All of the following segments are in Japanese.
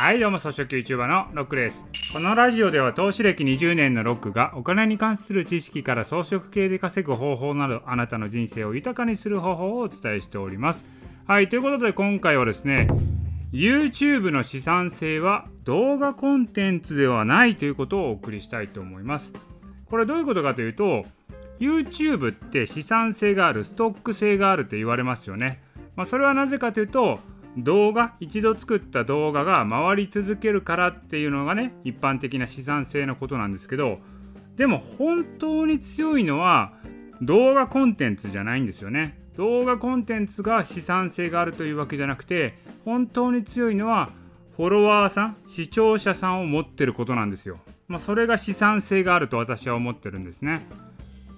はいどうも草食 YouTuber のロックです。このラジオでは投資歴20年のロックがお金に関する知識から装飾系で稼ぐ方法などあなたの人生を豊かにする方法をお伝えしております。はいということで今回はですね YouTube の資産性は動画コンテンツではないということをお送りしたいと思います。これどういうことかというと YouTube って資産性があるストック性があるって言われますよね、まあ、それはなぜかというと動画一度作った動画が回り続けるからっていうのがね一般的な資産性のことなんですけどでも本当に強いのは動画コンテンツじゃないんですよね。動画コンテンツが資産性があるというわけじゃなくて本当に強いのはフォロワーさん視聴者さんを持ってることなんですよ、まあ、それが資産性があると私は思ってるんですね。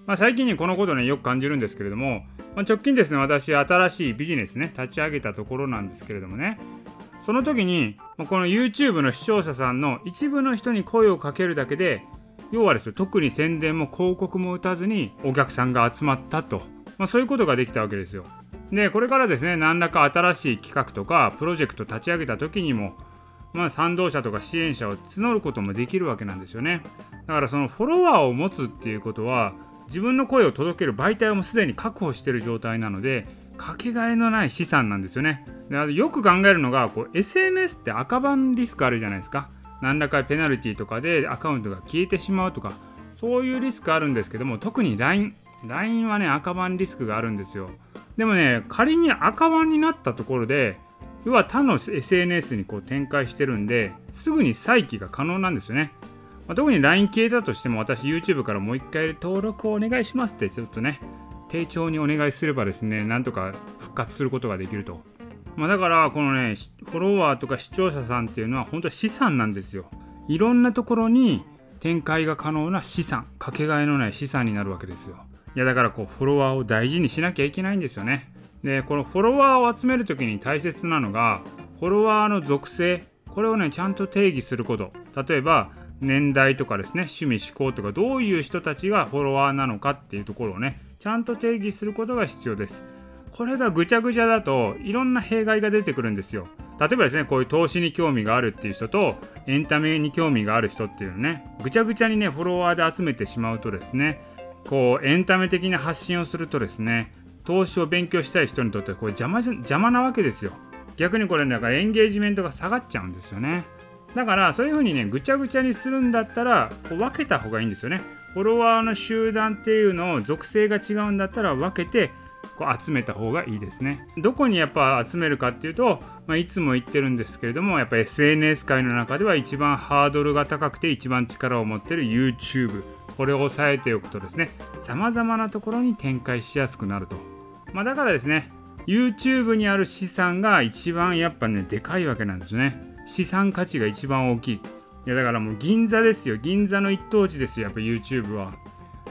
まあ、最近にこのことねよく感じるんですけれども、まあ、直近ですね私新しいビジネスね立ち上げたところなんですけれどもねその時にこの YouTube の視聴者さんの一部の人に声をかけるだけで要はですよ特に宣伝も広告も打たずにお客さんが集まったと、まあ、そういうことができたわけですよ。でこれからですね何らか新しい企画とかプロジェクト立ち上げた時にもまあ、賛同者とか支援者を募ることもできるわけなんですよね。だからそのフォロワーを持つっていうことは自分の声を届ける媒体をもすでに確保している状態なのでかけがえのない資産なんですよね。でよく考えるのがこう SNS って赤番リスクあるじゃないですか。何らかペナルティとかでアカウントが消えてしまうとかそういうリスクあるんですけども特に LINE LINE はね赤番リスクがあるんですよ。でもね仮に赤番になったところで要は他の SNS にこう展開してるんですぐに再起が可能なんですよね。まあ、特に LINE 消えたとしても私 YouTube からもう一回登録をお願いしますってちょっとね丁重にお願いすればですねなんとか復活することができると、まあ、だからこのねフォロワーとか視聴者さんっていうのは本当は資産なんですよ。いろんなところに展開が可能な資産かけがえのない資産になるわけですよ。いやだからこうフォロワーを大事にしなきゃいけないんですよね。でこのフォロワーを集める時に大切なのがフォロワーの属性これをねちゃんと定義すること。例えば年代とかですね趣味思考とかどういう人たちがフォロワーなのかっていうところをねちゃんと定義することが必要です。これがぐちゃぐちゃだといろんな弊害が出てくるんですよ。例えばですねこういう投資に興味があるっていう人とエンタメに興味がある人っていうのねぐちゃぐちゃにねフォロワーで集めてしまうとですねこうエンタメ的な発信をするとですね投資を勉強したい人にとってこれ邪魔邪魔なわけですよ。逆にこれなんかエンゲージメントが下がっちゃうんですよね。だからそういうふうにねぐちゃぐちゃにするんだったらこう分けた方がいいんですよね。フォロワーの集団っていうのを属性が違うんだったら分けてこう集めた方がいいですね。どこにやっぱ集めるかっていうと、まあ、いつも言ってるんですけれどもやっぱ SNS 界の中では一番ハードルが高くて一番力を持ってる YouTube これを押さえておくとですね様々なところに展開しやすくなると、まあ、だからですね YouTube にある資産が一番やっぱねでかいわけなんですね。資産価値が一番大きい。いやだからもう銀座ですよ。銀座の一等地ですよ、やっぱ YouTube は。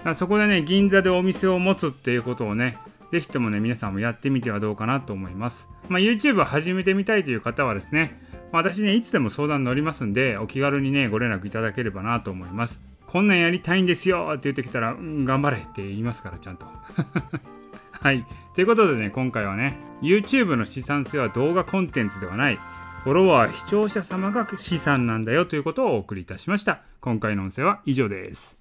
だそこでね、銀座でお店を持つっていうことをね、ぜひともね、皆さんもやってみてはどうかなと思います。まあ、YouTube を始めてみたいという方はですね、私ね、いつでも相談乗りますんで、お気軽にね、ご連絡いただければなと思います。こんなんやりたいんですよって言ってきたら、うん、頑張れって言いますから、ちゃんと。はい。ということでね、今回はね、YouTube の資産性は動画コンテンツではない。フォロワー、視聴者様が資産なんだよということをお送りいたしました。今回の音声は以上です。